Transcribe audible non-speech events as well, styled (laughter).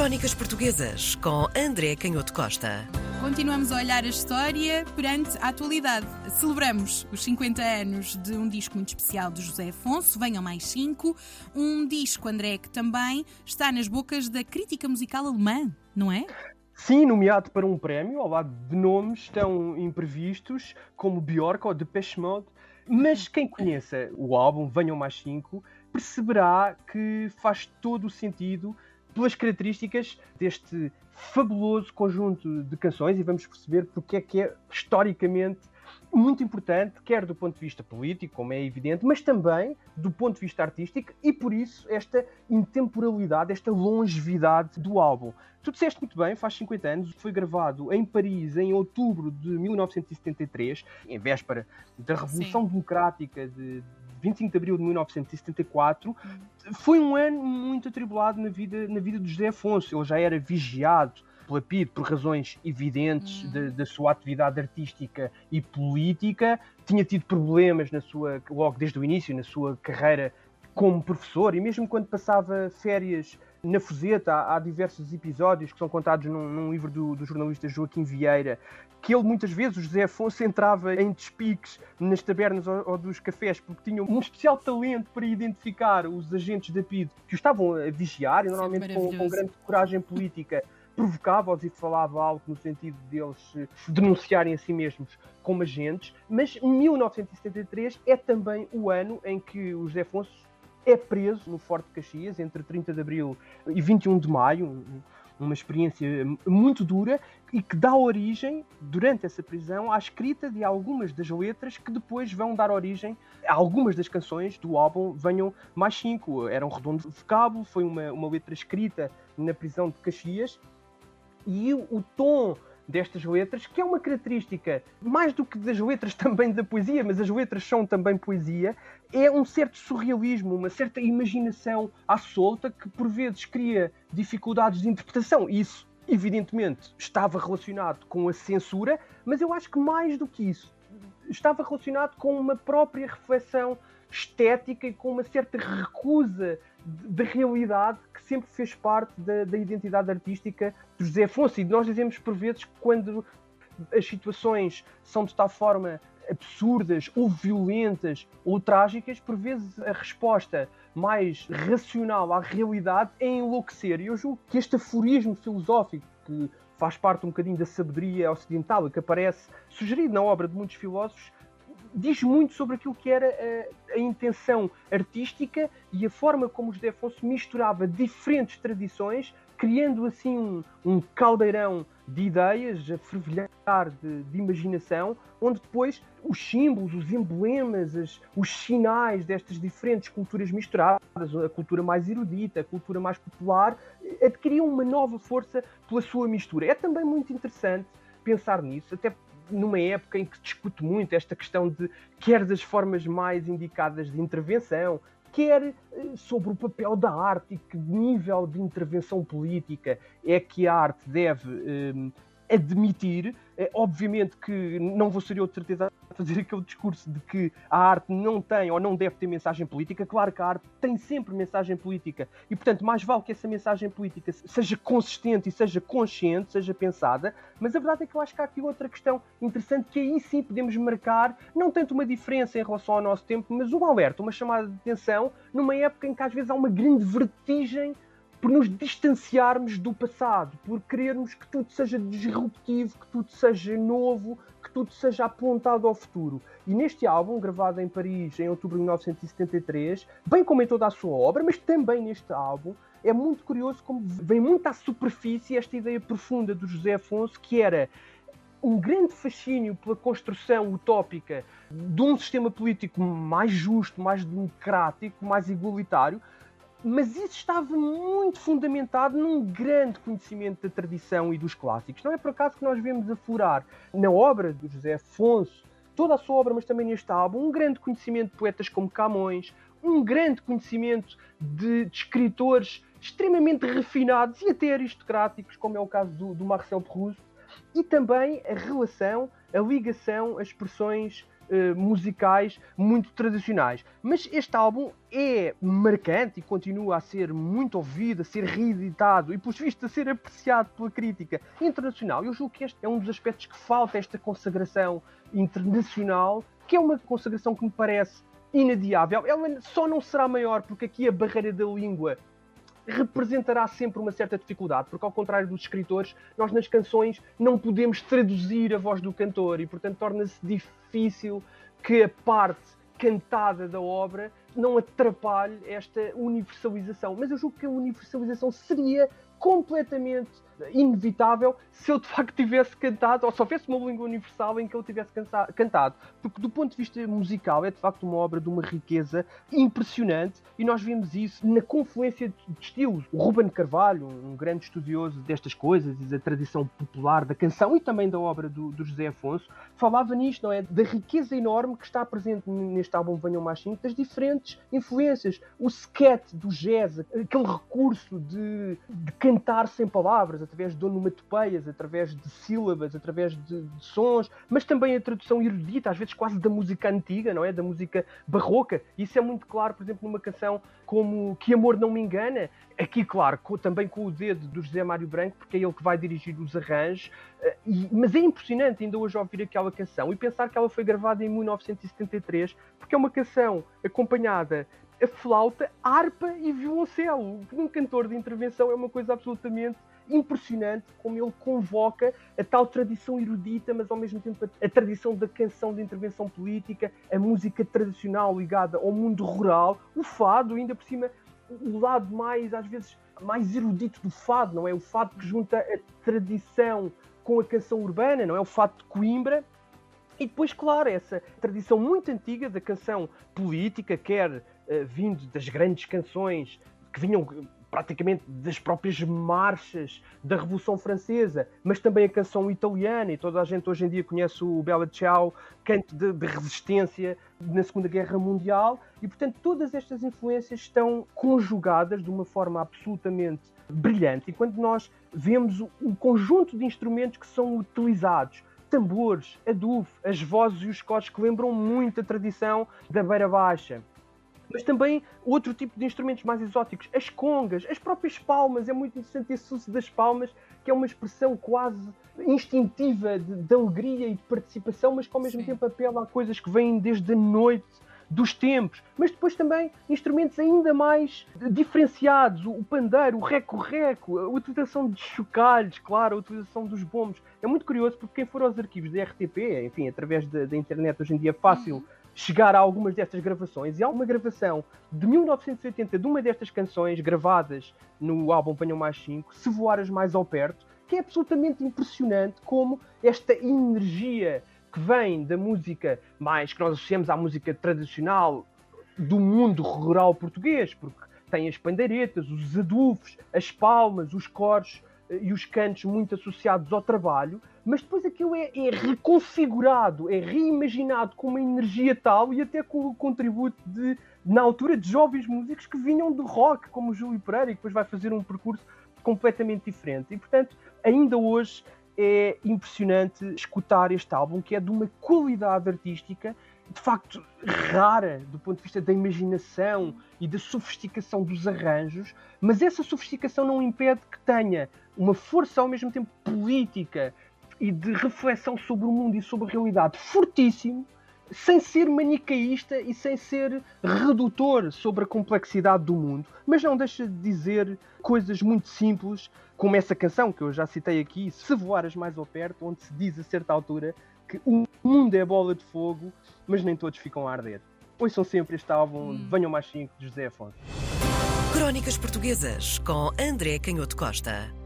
Crónicas Portuguesas com André Canhoto Costa. Continuamos a olhar a história perante a atualidade. Celebramos os 50 anos de um disco muito especial de José Afonso, Venham Mais Cinco. Um disco, André, que também está nas bocas da crítica musical alemã, não é? Sim, nomeado para um prémio, ao lado de nomes tão imprevistos como Bjork ou Depeche Mode. Mas quem conheça o álbum Venham Mais Cinco perceberá que faz todo o sentido pelas características deste fabuloso conjunto de canções e vamos perceber porque é que é historicamente muito importante, quer do ponto de vista político, como é evidente, mas também do ponto de vista artístico e por isso esta intemporalidade, esta longevidade do álbum. Tu disseste muito bem, faz 50 anos, foi gravado em Paris em outubro de 1973, em véspera da Revolução Sim. Democrática de 25 de abril de 1974, foi um ano muito atribulado na vida, na vida de José Afonso. Ele já era vigiado pela PID por razões evidentes uhum. da sua atividade artística e política, tinha tido problemas na sua, logo desde o início, na sua carreira como professor, e mesmo quando passava férias na Fuseta, há, há diversos episódios que são contados num, num livro do, do, jornalista Joaquim Vieira, que ele muitas vezes, o José Afonso, entrava em despiques nas tabernas ou, ou dos cafés, porque tinha um especial talento para identificar os agentes da PID que o estavam a vigiar, e é normalmente com, com grande coragem política provocava-os e falava algo no sentido deles se denunciarem a si mesmos como agentes, mas 1973 é também o ano em que o José Afonso é preso no Forte de Caxias entre 30 de abril e 21 de maio, uma experiência muito dura e que dá origem, durante essa prisão, à escrita de algumas das letras que depois vão dar origem a algumas das canções do álbum Venham Mais Cinco. Era um redondo vocábulo, foi uma, uma letra escrita na prisão de Caxias e o tom destas letras, que é uma característica mais do que das letras (laughs) também da poesia, mas as letras são também poesia, é um certo surrealismo, uma certa imaginação à solta que por vezes cria dificuldades de interpretação. Isso, evidentemente, estava relacionado com a censura, mas eu acho que mais do que isso, estava relacionado com uma própria reflexão estética e com uma certa recusa da realidade sempre fez parte da, da, identidade artística de José Afonso. E nós dizemos por vezes que quando as situações são de tal forma absurdas ou violentas ou trágicas, por vezes a resposta mais racional à realidade é enlouquecer. E eu julgo que este aforismo filosófico que faz parte um bocadinho da sabedoria ocidental e que aparece sugerido na obra de muitos filósofos diz muito sobre aquilo que era a, a, intenção artística e a forma como José Afonso misturava diferentes tradições, criando assim um, um caldeirão de ideias, a fervilhar de, de, imaginação, onde depois os símbolos, os emblemas, as, os sinais destas diferentes culturas misturadas, a cultura mais erudita, a cultura mais popular, adquiriam uma nova força pela sua mistura. É também muito interessante pensar nisso, até numa época em que discute muito esta questão de quer das formas mais indicadas de intervenção, quer eh, sobre o papel da arte e que nível de intervenção política é que a arte deve eh, admitir é, obviamente que não vou ser eu de certeza a fazer aquele discurso de que a arte não tem ou não deve ter mensagem política. Claro que a arte tem sempre mensagem política e, portanto, mais vale que essa mensagem política seja consistente e seja consciente, seja pensada. Mas a verdade é que eu acho que há aqui outra questão interessante que aí sim podemos marcar, não tanto uma diferença em relação ao nosso tempo, mas um alerta, uma chamada de atenção numa época em que às vezes há uma grande vertigem por nos distanciarmos do passado, por querermos que tudo seja disruptivo, que tudo seja novo, que tudo seja apontado ao futuro. E neste álbum, gravado em Paris em outubro de 1973, bem como em toda a sua obra, mas também neste álbum, é muito curioso como vem muito à superfície esta ideia profunda do José Afonso, que era um grande fascínio pela construção utópica de um sistema político mais justo, mais democrático, mais igualitário, mas isso estava muito fundamentado num grande conhecimento da tradição e dos clássicos. Não é por acaso que nós vemos aflorar na obra de José Afonso, toda a sua obra, mas também neste álbum, um grande conhecimento de poetas como Camões, um grande conhecimento de, de escritores extremamente refinados e até aristocráticos, como é o caso do, do Marcel Proust, e também a relação, a ligação, as expressões uh, musicais muito tradicionais. Mas este álbum é marcante e continua a ser muito ouvido, a ser reeditado e, por visto, a ser apreciado pela crítica internacional. Eu julgo que este é um dos aspectos que falta esta consagração internacional, que é uma consagração que me parece inadiável. Ela só não será maior porque aqui a barreira da língua representará sempre uma certa dificuldade, porque ao contrário dos escritores, nós nas canções não podemos traduzir a voz do cantor e, portanto, torna-se difícil que a parte cantada da obra não atrapalhe esta universalização. Mas eu julgo que a universalização seria completamente inevitável se eu de facto tivesse cantado, ou se houvesse uma língua universal em que eu tivesse cantado. Porque do ponto de vista musical é de facto uma obra de uma riqueza impressionante e nós vemos isso na confluência de estilos. O Ruben Carvalho, um grande estudioso destas coisas e da tradição popular da canção e também da obra do, do José Afonso, falava nisto, não é? Da riqueza enorme que está presente neste álbum Venham Mais 5, das diferentes influências. O sketch do jazz, aquele recurso de, de cantar sem palavras, através de onomatopeias, através de sílabas, através de, de, sons, mas também a tradução erudita, às vezes quase da música antiga, não é? Da música barroca. Isso é muito claro, por exemplo, numa canção como Que Amor Não Me Engana. Aqui, claro, com, também com o dedo do José Mário Branco, porque é ele que vai dirigir os arranjos. Uh, e, mas é impressionante ainda hoje ouvir aquela canção e pensar que ela foi gravada em 1973, porque é uma canção acompanhada a flauta, harpa e violoncelo. Um cantor de intervenção é uma coisa absolutamente impressionante como ele convoca a tal tradição erudita, mas ao mesmo tempo a, a, tradição da canção de intervenção política, a música tradicional ligada ao mundo rural, o fado, ainda por cima, o lado mais, às vezes, mais erudito do fado, não é? O fado que junta a tradição com a canção urbana, não é? O fado de Coimbra. E depois, claro, essa tradição muito antiga da canção política, quer uh, vindo das grandes canções que vinham praticamente das próprias marchas da Revolução Francesa, mas também a canção italiana, e toda a gente hoje em dia conhece o Bella Ciao, canto de, de resistência na Segunda Guerra Mundial, e portanto todas estas influências estão conjugadas de uma forma absolutamente brilhante. E quando nós vemos o, o conjunto de instrumentos que são utilizados, tambores, adufo, as vozes e os coros que lembram muito a tradição da Beira Baixa, mas também outro tipo de instrumentos mais exóticos, as congas, as próprias palmas. É muito interessante esse uso das palmas, que é uma expressão quase instintiva de, de alegria e de participação, mas que ao mesmo Sim. tempo apela a coisas que vêm desde a noite dos tempos, mas depois também instrumentos ainda mais diferenciados, o pandeiro, o reco-reco, a utilização de chocalhos, claro, a utilização dos bombos. É muito curioso porque quem for aos arquivos da RTP, enfim, através da, internet hoje em dia é fácil uhum chegar a algumas destas gravações. E há uma gravação de 1980 de uma destas canções gravadas no álbum Panham Mais 5, Se Voaras Mais ao Perto, que é absolutamente impressionante como esta energia que vem da música mais que nós associamos à música tradicional do mundo rural português, porque tem as pandeiretas, os adufos, as palmas, os coros e os cantos muito associados ao trabalho, mas depois aquilo é, é, reconfigurado, é reimaginado com uma energia tal e até com o contributo de, na altura, de jovens músicos que vinham do rock, como o Júlio Pereira, e depois vai fazer um percurso completamente diferente. E, portanto, ainda hoje é impressionante escutar este álbum, que é de uma qualidade artística de facto rara do ponto de vista da imaginação e da sofisticação dos arranjos, mas essa sofisticação não impede que tenha uma força ao mesmo tempo política e de reflexão sobre o mundo e sobre a realidade fortíssimo, sem ser manicaísta e sem ser redutor sobre a complexidade do mundo, mas não deixa de dizer coisas muito simples, como essa canção que eu já citei aqui, Se Voaras Mais ao Perto, onde se diz a certa altura que o mundo é bola de fogo, mas nem todos ficam a arder. Ouçam sempre este álbum hum. Venham Mais 5 de José Afonso. Crónicas Portuguesas com André Canhoto Costa.